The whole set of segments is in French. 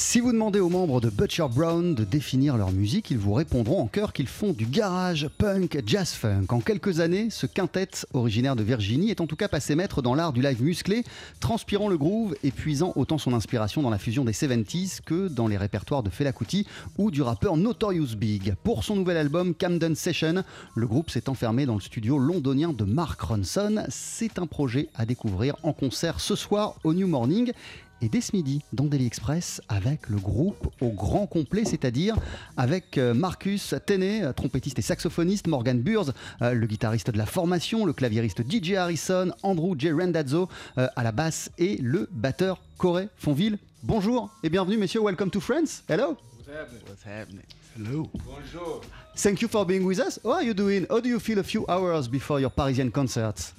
Si vous demandez aux membres de Butcher Brown de définir leur musique, ils vous répondront en chœur qu'ils font du garage, punk, jazz funk. En quelques années, ce quintet, originaire de Virginie, est en tout cas passé maître dans l'art du live musclé, transpirant le groove et puisant autant son inspiration dans la fusion des 70s que dans les répertoires de Fela Kuti ou du rappeur Notorious Big. Pour son nouvel album Camden Session, le groupe s'est enfermé dans le studio londonien de Mark Ronson. C'est un projet à découvrir en concert ce soir au New Morning et dès ce midi dans Daily Express avec le groupe au grand complet, c'est-à-dire avec euh, Marcus Tenney, euh, trompettiste et saxophoniste, Morgan Burrs, euh, le guitariste de la formation, le claviériste DJ Harrison, Andrew J. Randazzo à la basse et le batteur Corey Fonville. Bonjour et bienvenue messieurs, welcome to France. Hello. What's happening? Hello. Bonjour. Thank you for being with us. How are you doing? How do you feel a few hours before your Parisian concerts?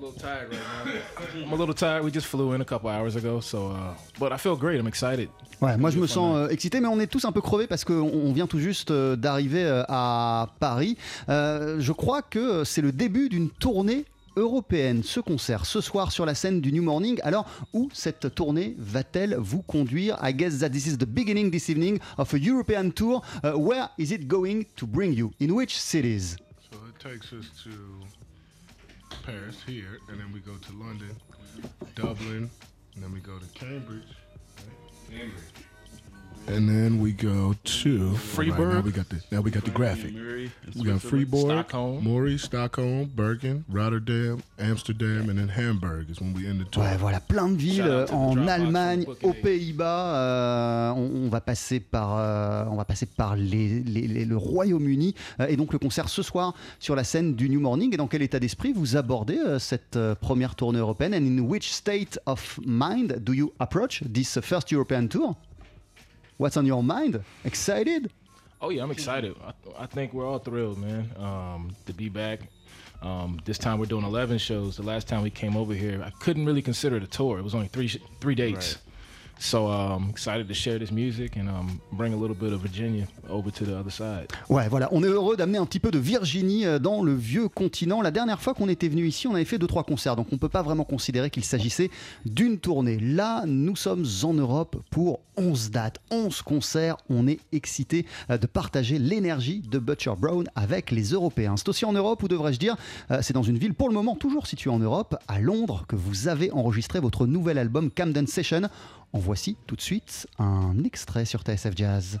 A little tired right now. I'm a little tired. We just flew in a couple hours ago, so uh, but I feel great. I'm excited. Ouais, moi je me sens euh, excité, mais on est tous un peu crevés parce qu'on on vient tout juste euh, d'arriver euh, à Paris. Euh, je crois que c'est le début d'une tournée européenne. Ce concert ce soir sur la scène du New Morning. Alors, où cette tournée va-t-elle vous conduire? I guess that this is the beginning this evening of a European tour. Uh, where is it going to bring you? In which cities? So it takes us to Paris here, and then we go to London, Dublin, and then we go to Cambridge. Cambridge. And then we go to Freiburg. Right, now we got the now we got the graphic. We got Freeborg, Stockholm. Maury, Stockholm, Bergen, Rotterdam, Amsterdam, and then Hamburg is when we end the tour. Ouais, voilà, plein de villes en Allemagne, aux. Pays-Bas. euh, on, on va passer par, euh, on va passer par les- les- les- le Royaume-Uni euh, et donc le concert ce soir sur la scène du New Morning. Et dans quel état d'esprit vous abordez euh, cette euh, première tournée européenne And in which state of mind do you approach this first European tour? What's on your mind? Excited? Oh yeah, I'm excited. I, I think we're all thrilled, man, um, to be back. Um, this time we're doing 11 shows. The last time we came over here, I couldn't really consider it a tour. It was only three sh- three dates. So Ouais, voilà, on est heureux d'amener un petit peu de Virginie euh, dans le vieux continent. La dernière fois qu'on était venu ici, on avait fait deux trois concerts, donc on peut pas vraiment considérer qu'il s'agissait d'une tournée. Là, nous sommes en Europe pour 11 dates, 11 concerts. On est excité euh, de partager l'énergie de Butcher Brown avec les Européens. C'est aussi en Europe, ou devrais-je dire, euh, c'est dans une ville pour le moment toujours située en Europe, à Londres, que vous avez enregistré votre nouvel album Camden Session. En voici tout de suite un extrait sur TSF Jazz.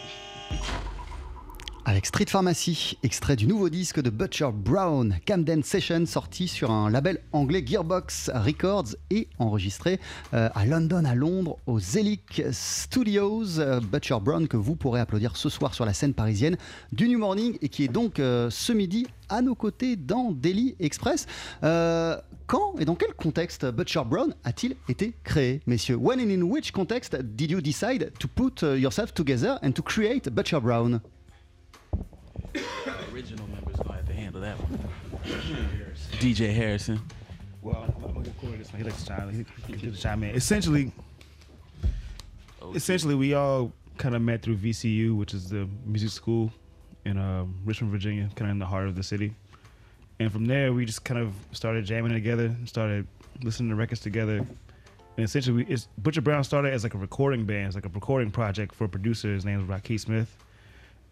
Street Pharmacy, extrait du nouveau disque de Butcher Brown, Camden Session, sorti sur un label anglais Gearbox Records et enregistré euh, à London, à Londres, aux Zelic Studios. Euh, Butcher Brown que vous pourrez applaudir ce soir sur la scène parisienne du New Morning et qui est donc euh, ce midi à nos côtés dans Daily Express. Quand et dans quel contexte Butcher Brown a-t-il été créé, messieurs? When and in which context did you decide to put yourself together and to create Butcher Brown? Original members gonna have to handle that one. DJ Harrison. Well, I'm gonna record this one. He likes to chime. He, he, he chime in. Essentially, essentially, we all kind of met through VCU, which is the music school in uh, Richmond, Virginia, kind of in the heart of the city. And from there, we just kind of started jamming together, started listening to records together. And essentially, we, it's, Butcher Brown started as like a recording band, it's like a recording project for a producer. His name was Rocky Smith.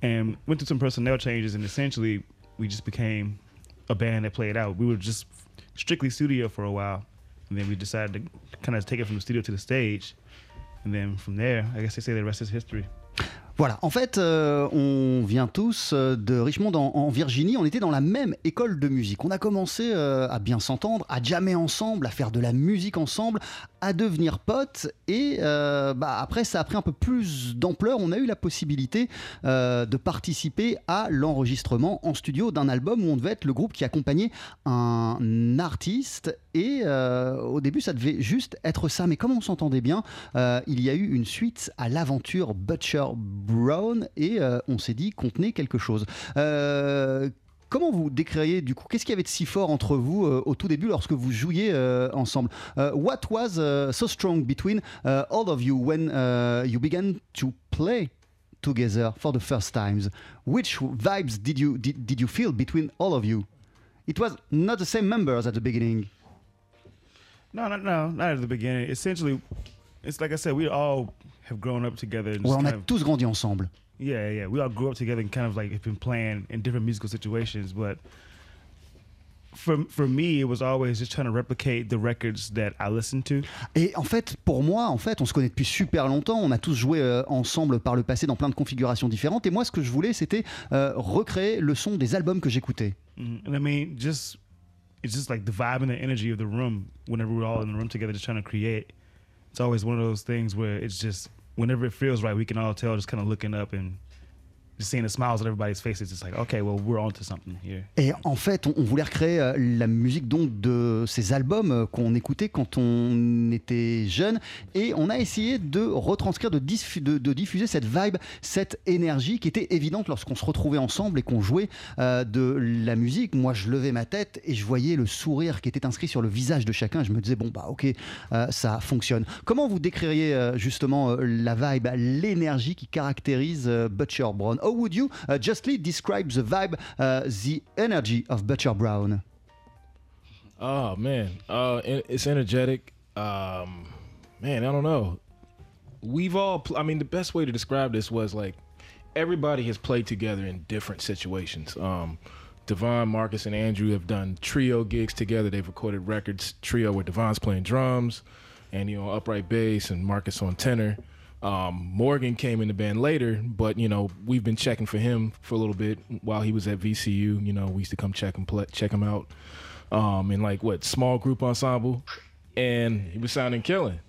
And went through some personnel changes, and essentially, we just became a band that played out. We were just strictly studio for a while, and then we decided to kind of take it from the studio to the stage. And then from there, I guess they say the rest is history. Voilà, en fait, euh, on vient tous euh, de Richmond en, en, Virginie. On était dans la même école de musique. On a commencé euh, à bien s'entendre, à jammer ensemble, à faire de la musique ensemble, à devenir potes. Et euh, bah, après, ça a pris un peu plus d'ampleur. On a eu la possibilité euh, de participer à l'enregistrement en studio d'un album où on devait être le groupe qui accompagnait un artiste. Et euh, au début, ça devait juste être ça. Mais comme on s'entendait bien, il y a eu une suite à l'aventure Butcher Brown et on s'est dit qu'on tenait quelque chose. Comment vous décririez du coup Qu'est-ce qu'il y avait de si fort entre vous euh, au tout début lorsque vous jouiez euh, ensemble? Uh, What was uh, so strong between uh, all of you when you began to play together for the first times? Which vibes did you did, did you feel between all of you? It was not the same members at the beginning. No, no, no, not at the beginning. Essentially, it's like I said, we all have grown up together. Ouais, on a of, tous grandi ensemble. Yeah, yeah. We all grew up together and kind of like have been playing in different musical situations, but for, for me, it was always just trying to replicate the records that I listened to. Et en fait, pour moi, en fait, on se connaît depuis super longtemps. On a tous joué euh, ensemble par le passé dans plein de configurations différentes. Et moi, ce que je voulais, c'était euh, recréer le son des albums que j'écoutais. Mm, and I mean, just it's just like the vibe and the energy of the room. Whenever we're all in the room together, just trying to create. It's always one of those things where it's just whenever it feels right, we can all tell just kind of looking up and seeing the smiles on everybody's faces, it's like, okay, well, we're onto something here. Et en fait, on, voulait recréer euh, la musique donc de ces albums euh, qu'on écoutait quand on était jeune, et on a essayé de retranscrire, de, diffu de, de, diffuser cette vibe, cette énergie qui était évidente lorsqu'on se retrouvait ensemble et qu'on jouait euh, de la musique. Moi, je levais ma tête et je voyais le sourire qui était inscrit sur le visage de chacun. Je me disais, bon, bah, ok, ça fonctionne. Comment vous décririez justement la vibe, l'énergie qui caractérise Butcher Brown? How would you uh, justly describe the vibe, uh, the energy of Butcher Brown? Oh man, uh, it's energetic. Um, man, I don't know. We've all, I mean, the best way to describe this was like everybody has played together in different situations. Um, Devon, Marcus, and Andrew have done trio gigs together. They've recorded records trio where Devon's playing drums, and you know upright bass, and Marcus on tenor. Um, Morgan came in the band later, but you know we've been checking for him for a little bit while he was at VCU. You know we used to come check him play, check him out um, in like what small group ensemble, and he was sounding killing.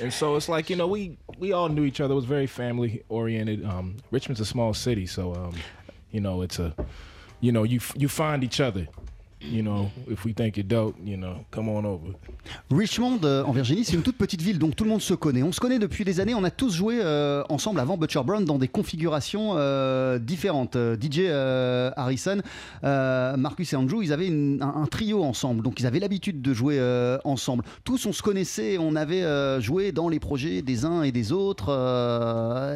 And so it's like you know we we all knew each other. It was very family oriented. Um, Richmond's a small city, so um, you know it's a you know you you find each other you know, if we think you're dope, you know, come on over. Richmond, euh, en Virginie, c'est une toute petite ville, donc tout le monde se connaît. On se connaît depuis des années. On a tous joué euh, ensemble avant Butcher Brown dans des configurations euh, différentes. DJ Harrison, Marcus et Andrew, ils avaient un, un, trio ensemble, donc ils avaient l'habitude de jouer ensemble. Tous, on se connaissait, on avait joué dans les projets des uns et des autres,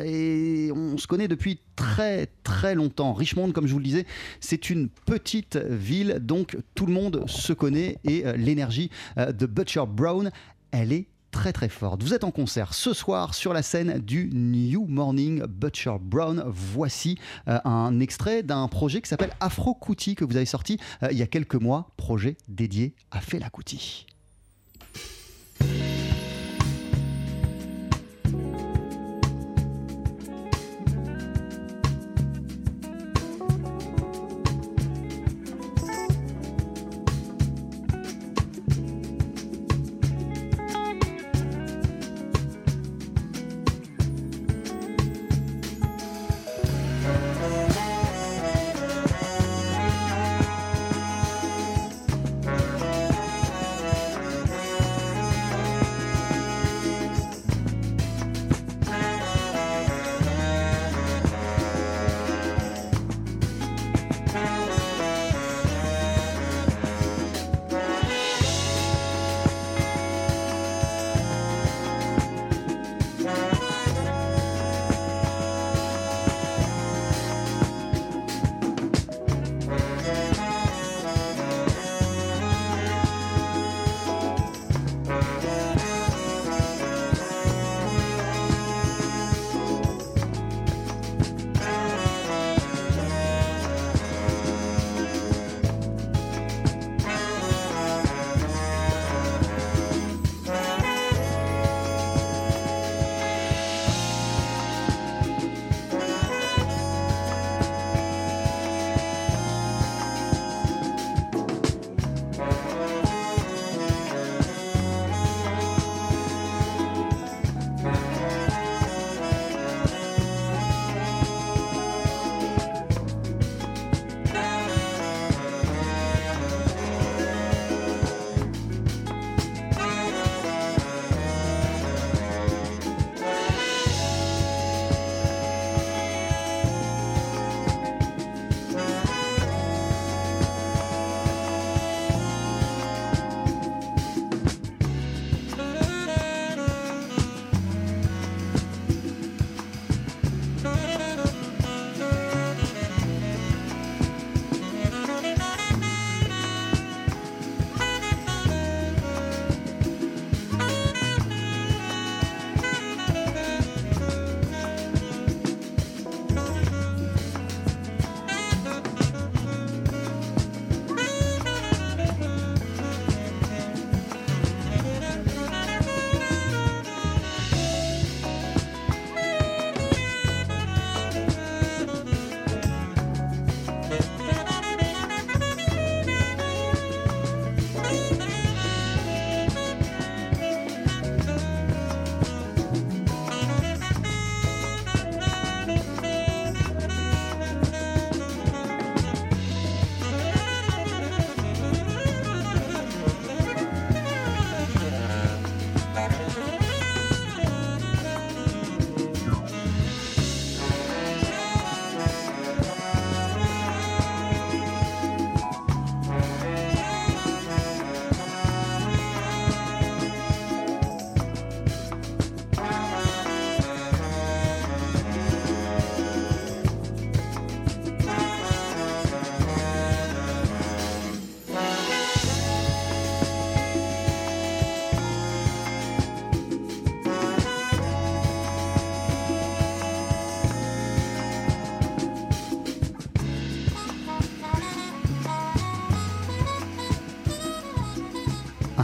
et on se connaît depuis très très longtemps. Richmond, comme je vous le disais, c'est une petite ville, donc tout le monde se connaît et euh, l'énergie euh, de Butcher Brown, elle est très très forte. Vous êtes en concert ce soir sur la scène du New Morning Butcher Brown. Voici euh, un extrait d'un projet qui s'appelle Afro Kuti que vous avez sorti il y a quelques mois, projet dédié à Fela Kuti.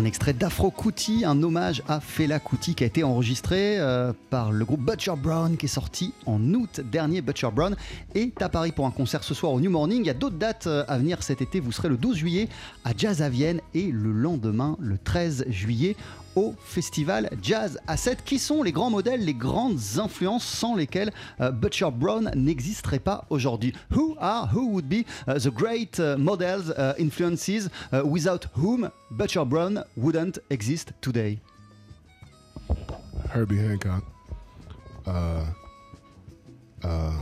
Extrait d'Afro Kuti, un hommage à Fela Kuti qui a été enregistré euh, par le groupe Butcher Brown qui est sorti en août dernier. Butcher Brown est à Paris pour un concert ce soir au New Morning. Il y a d'autres dates euh, à venir cet été. Vous serez le 12 juillet à Jazz à Vienne et le lendemain, le 13 juillet, au festival Jazz à 7. Qui sont les grands modèles, les grandes influences sans lesquelles euh, Butcher Brown n'existerait pas aujourd'hui? Who are, who would be uh, the great uh, models, uh, influences without whom Butcher Brown wouldn't exist today? Herbie Hancock, uh, uh,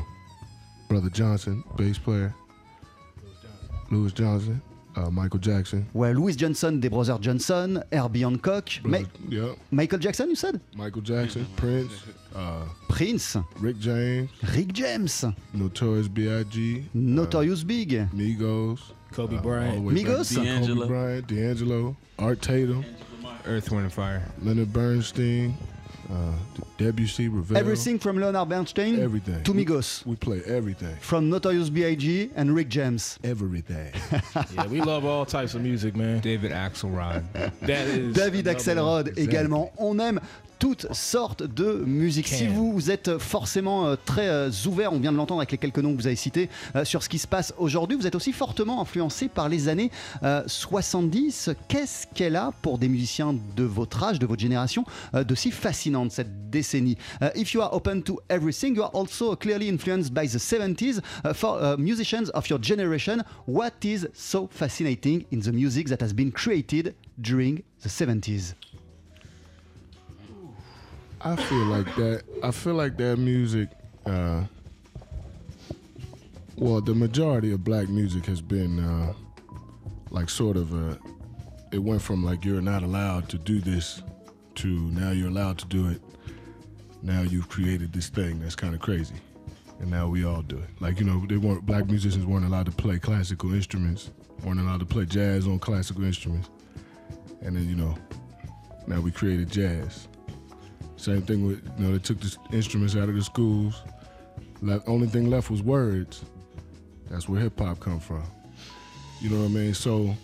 Brother Johnson, bass player, Louis Johnson, uh, Michael Jackson. Ouais, Louis Johnson des Brothers Johnson, Herbie Hancock, Ma- yeah, Michael Jackson, you said? Michael Jackson, Prince, uh, Prince, Rick James, Rick James, Notorious B.I.G., Notorious Big, Migos, Kobe uh, Bryant. all the Migos? to Kobe Bryant, D'Angelo, Art Tatum, Earth, Wind, and Fire. Leonard Bernstein, uh, Debussy, Ravel. Everything from Leonard Bernstein Everything. to We- Migos, We play everything. from Notorious B.I.G. and Rick James. Everything. Yeah, we love all types of music, man. David Axelrod. That is David Axelrod Exactly. également. On aime toutes sortes de musique. Si vous êtes forcément euh, très euh, ouvert, on vient de l'entendre avec les quelques noms que vous avez cités, euh, sur ce qui se passe aujourd'hui, vous êtes aussi fortement influencé par les années euh, 70. Qu'est-ce qu'elle a pour des musiciens de votre âge, de votre génération, de si fascinante cette décennie? If you are open to everything, you are also clearly influenced by the 70s. Uh, for musicians of your generation, what is so fascinating in the music that has been created during the 70s I feel like that. I feel like that music. Uh, well, the majority of black music has been uh, like sort of a. It went from like you're not allowed to do this to now you're allowed to do it. Now you've created this thing that's kind of crazy, and now we all do it. Like you know, they weren't black musicians weren't allowed to play classical instruments, weren't allowed to play jazz on classical instruments, and then you know, now we created jazz. Same thing with you know they took the instruments out of the schools. Left, only thing left was words. That's where hip hop come from. You know what I mean? So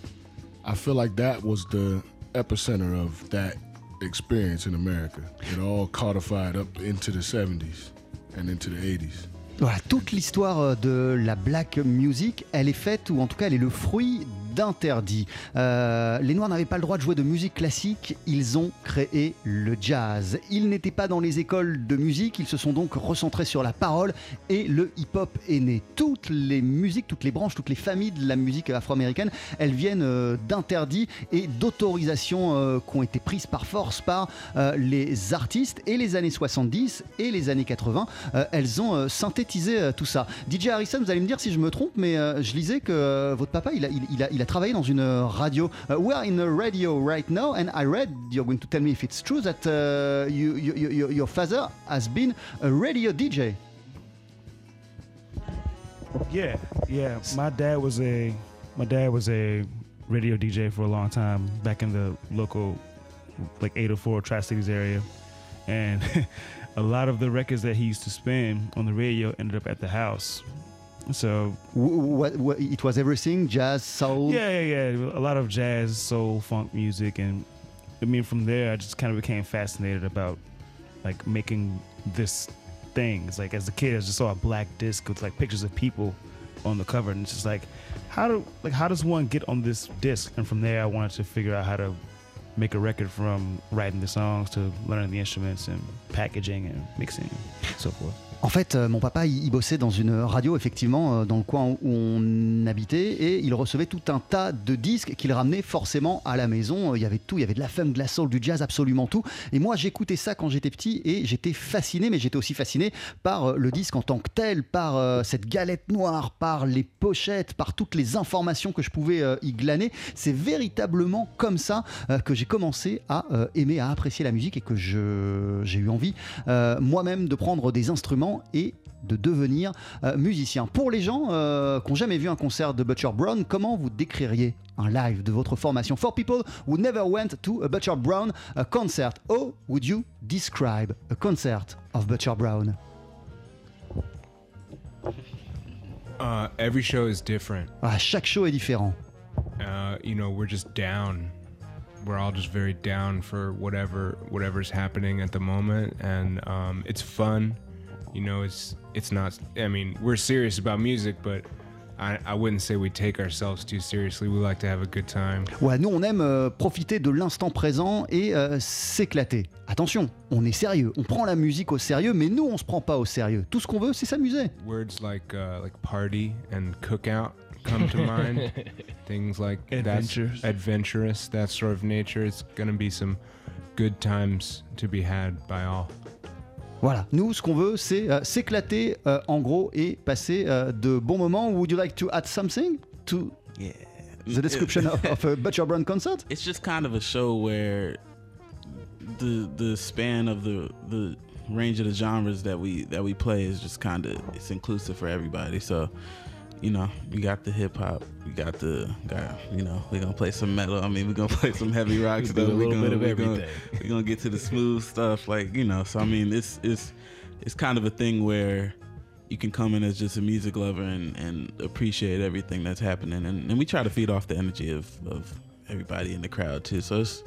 I feel like that was the epicenter of that experience in America. It all codified up into the 70s and into the 80s. Voilà, toute l'histoire euh, de la black music, elle est faite, ou en tout cas elle est le fruit d'interdits. Euh, les Noirs n'avaient pas le droit de jouer de musique classique, ils ont créé le jazz. Ils n'étaient pas dans les écoles de musique, ils se sont donc recentrés sur la parole et le hip-hop est né. Toutes les musiques, toutes les branches, toutes les familles de la musique afro-américaine, elles viennent euh, d'interdits et d'autorisations euh, qui ont été prises par force par les artistes et les années 70 et les années 80, euh, elles ont synthétisé tout ça. DJ Harrison, vous allez me dire si je me trompe, mais je lisais que votre papa, il a travaillé dans une radio. Uh, we are in a radio right now, and I read, you're going to tell me if it's true, that uh, you, you, you, your father has been a radio DJ. Yeah, yeah. My dad was a my dad was a radio DJ for a long time back in the local like 804 Tri Cities area, and a lot of the records that he used to spin on the radio ended up at the house. So What, what, it was everything, jazz, soul. yeah, yeah, yeah. A lot of jazz, soul, funk music, and I mean, from there, I just kind of became fascinated about like making this thing. It's like as a kid, I just saw a black disc with like pictures of people on the cover, and it's just like, how do like how does one get on this disc? And from there, I wanted to figure out how to make a record from writing the songs to learning the instruments and packaging and mixing and so forth. En fait, euh, mon papa, il, bossait dans une radio, effectivement, euh, dans le coin où on habitait, et il recevait tout un tas de disques qu'il ramenait forcément à la maison. Il y avait tout, il y avait de la funk, de la soul, du jazz, absolument tout. Et moi, j'écoutais ça quand j'étais petit, et j'étais fasciné, mais j'étais aussi fasciné par euh, le disque en tant que tel, par euh, cette galette noire, par les pochettes, par toutes les informations que je pouvais euh, y glaner. C'est véritablement comme ça euh, que j'ai commencé à euh, aimer, à apprécier la musique, et que j'ai eu envie euh, moi-même de prendre des instruments et de devenir euh, musicien. Pour les gens euh, qui n'ont jamais vu un concert de Butcher Brown, comment vous décririez un live de votre formation? For people who never went to a Butcher Brown uh, concert, how would you describe a concert of Butcher Brown? Uh, every show is different. Ah, Chaque show est différent. Uh, you know, we're just down we're all just very down for whatever whatever's happening at the moment, and um, it's fun. You know, it's it's not. I mean, we're serious about music, but I, I wouldn't say we take ourselves too seriously. We like to have a good time. Ouais, nous on aime euh, profiter de l'instant présent et euh, s'éclater. Attention, on est sérieux, on prend la musique au sérieux, mais nous on se prend pas au sérieux. Tout ce qu'on veut, c'est s'amuser. Words like uh, like party and cookout come to mind. Things like Adventures. that's adventurous, that sort of nature. It's gonna be some good times to be had by all. Voilà, nous ce qu'on veut, c'est euh, s'éclater euh, en gros et passer euh, de bons moments. Would you like to add something to Yeah. the description of, of a Butcher Brown concert? It's just kind of a show where the the span of the the range of the genres that we that we play is just kind of it's inclusive for everybody. So, you know, we got the hip hop, we got the got you know we're gonna play some metal. I mean, we're gonna play some heavy rock We stuff. We're gonna, bit of we're gonna- we're gonna get to the smooth stuff, like you know. So I mean, it's it's it's kind of a thing where you can come in as just a music lover and, and appreciate everything that's happening, and, and we try to feed off the energy of, of everybody in the crowd too. So it's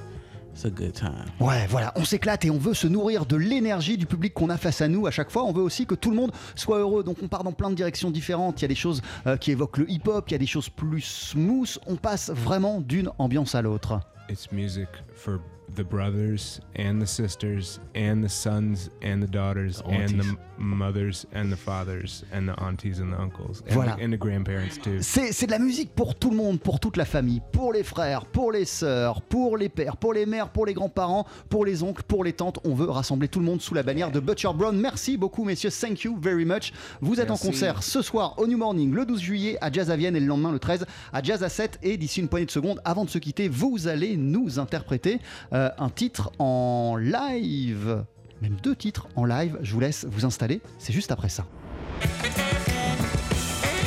it's a good time. Ouais, voilà, on s'éclate et on veut se nourrir de l'énergie du public qu'on a face à nous à chaque fois. On veut aussi que tout le monde soit heureux. Donc on part dans plein de directions différentes. Il y a des choses euh, qui évoquent le hip-hop, il y a des choses plus smooth. On passe vraiment d'une ambiance à l'autre. It's music for the brothers and the sisters and the sons and the daughters The and the mothers and the fathers and the aunties and the uncles and, Voilà. the, and the grandparents too. C'est c'est de la musique pour tout le monde, pour toute la famille, pour les frères, pour les sœurs, pour les pères, pour les mères, pour les grands-parents, pour les oncles, pour les tantes. On veut rassembler tout le monde sous la bannière de Butcher Brown. Merci beaucoup, messieurs. Thank you very much. Vous êtes Merci. en concert ce soir au New Morning le 12 juillet à Jazz à Vienne et le lendemain le 13 à Jazz à 7. Et d'ici une poignée de secondes, avant de se quitter, vous allez nous interpréter euh, un titre en live. Même deux titres en live. Je vous laisse vous installer. C'est juste après ça.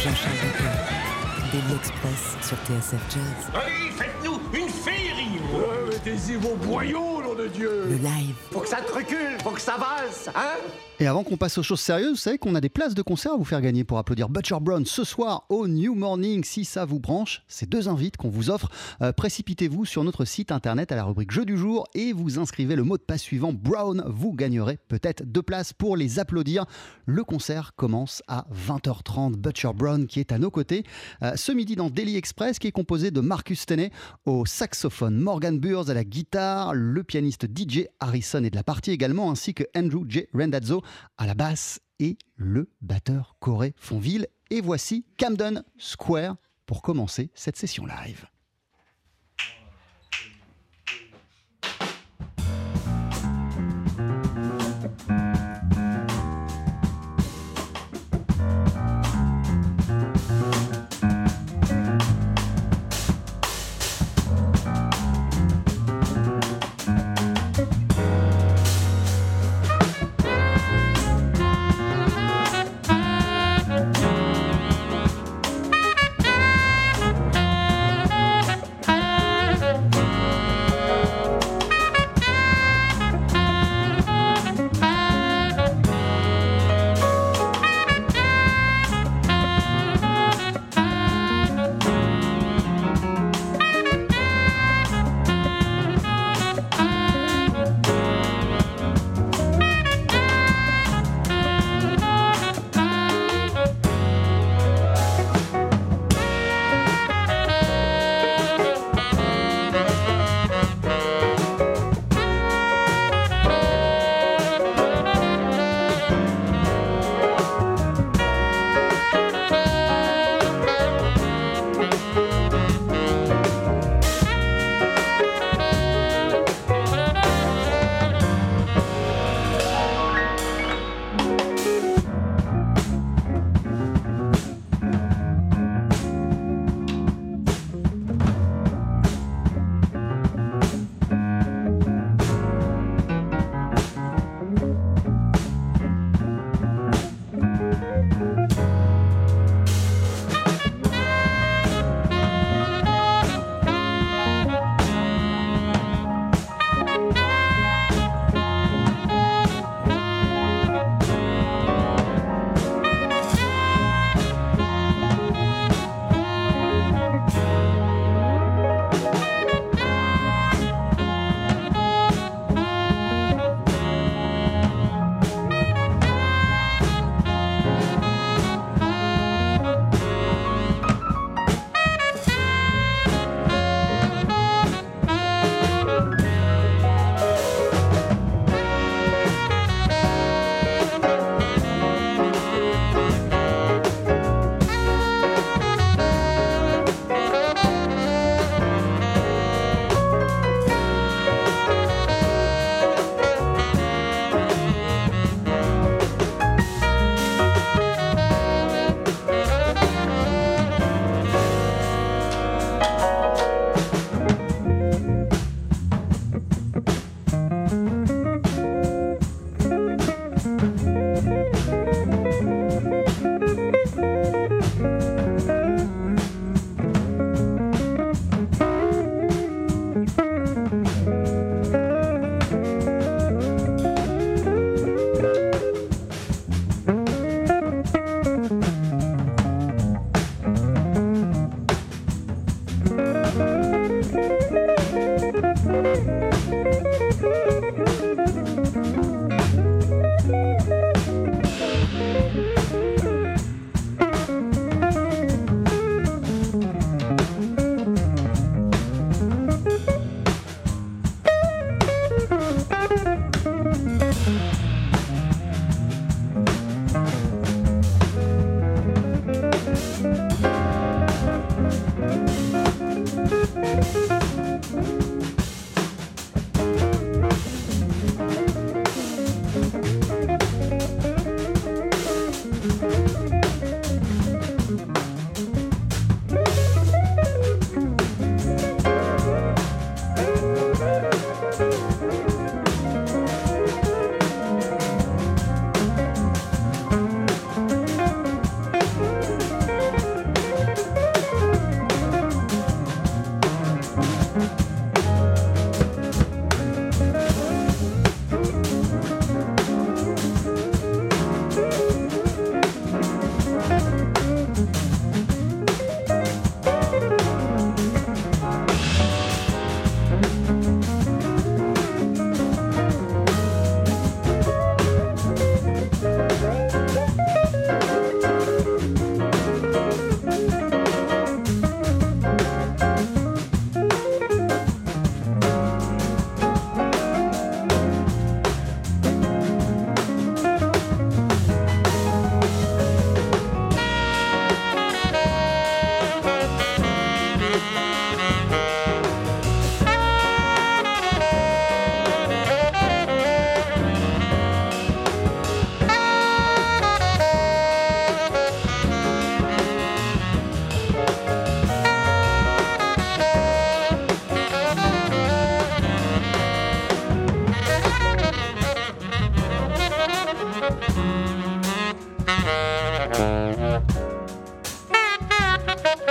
Jean-Charles. Daily Express sur TSF Jazz. Allez, faites-nous une féerie Mettez-y vos boyaux, de Dieu Le live. Faut que ça te recule, faut que ça valse, hein? Et avant qu'on passe aux choses sérieuses, vous savez qu'on a des places de concert à vous faire gagner pour applaudir Butcher Brown ce soir au New Morning. Si ça vous branche, ces deux invites qu'on vous offre, euh, précipitez-vous sur notre site internet à la rubrique Jeu du jour et vous inscrivez le mot de passe suivant Brown. Vous gagnerez peut-être deux places pour les applaudir. Le concert commence à 20h30. Butcher Brown qui est à nos côtés euh, ce midi dans Daily Express qui est composé de Marcus Tenney au saxophone, Morgan Burrs à la guitare, le pianiste DJ Harrison est de la partie également, ainsi que Andrew J. Rendazzo à la basse et le batteur Corey Fonville. Et voici Camden Square pour commencer cette session live.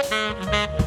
Et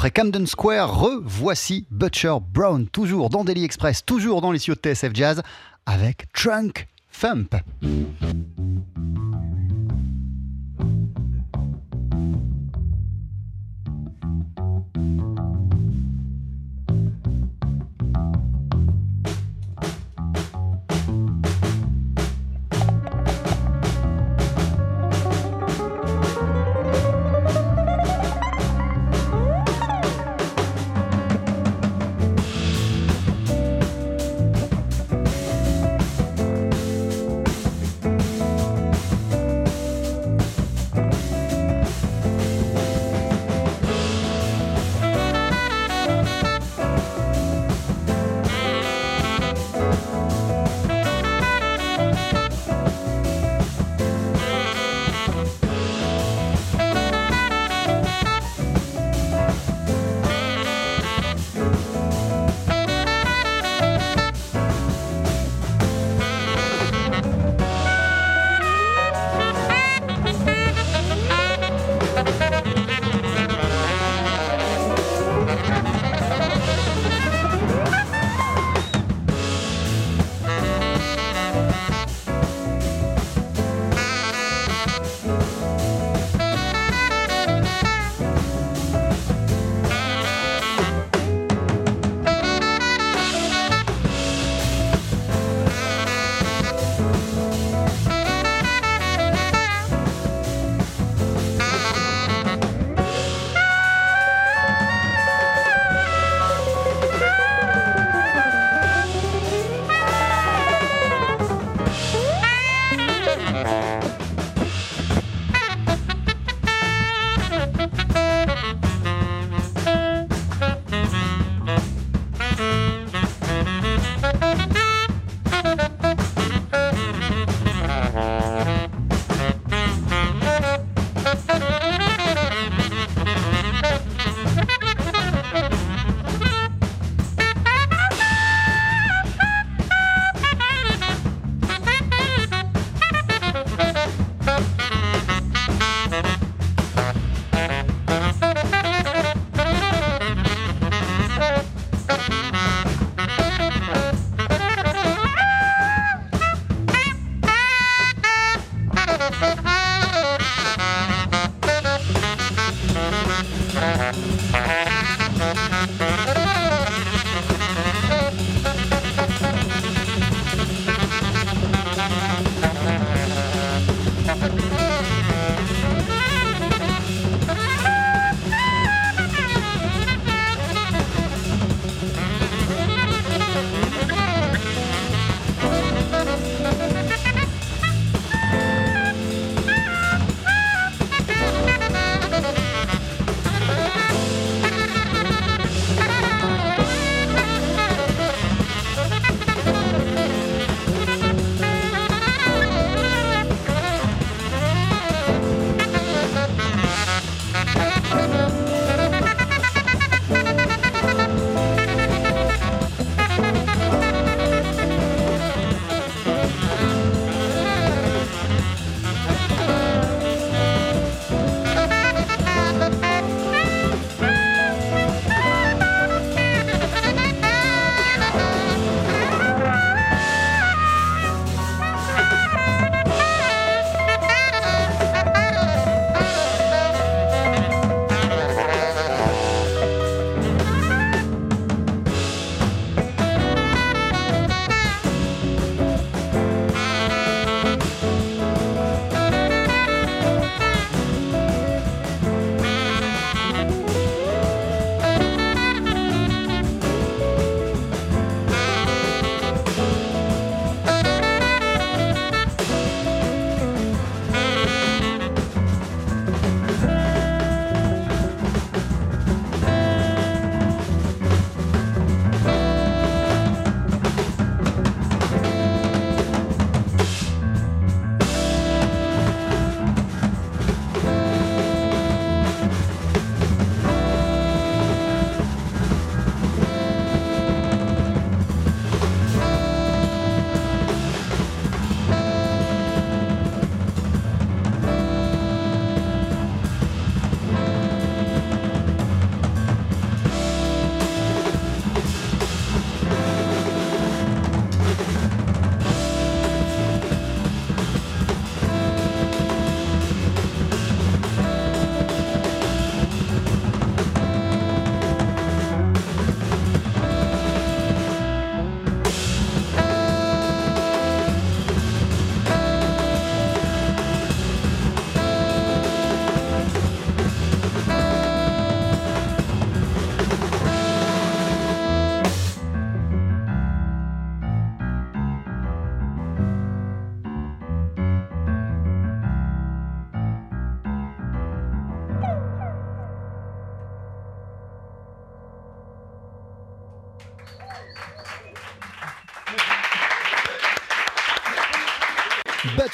après Camden Square, revoici Butcher Brown, toujours dans Daily Express, toujours dans les cieux de TSF Jazz, avec Trunk Thump.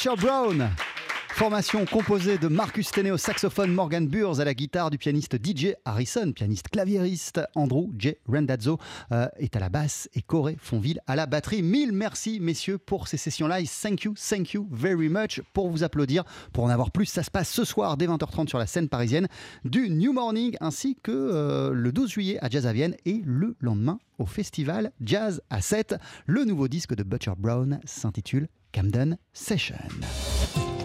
Butcher Brown. Formation composée de Marcus Tenney au saxophone, Morgan Burs à la guitare, du pianiste DJ Harrison, pianiste claviériste, Andrew J. Randazzo euh, est à la basse et Corey Fonville à la batterie. Mille merci messieurs pour ces sessions live. Thank you, thank you very much pour vous applaudir. Pour en avoir plus, ça se passe ce soir dès 20h30 sur la scène parisienne du New Morning ainsi que euh, le 12 juillet à Jazz à Vienne et le lendemain au festival Jazz à 7. Le nouveau disque de Butcher Brown s'intitule Camden Session.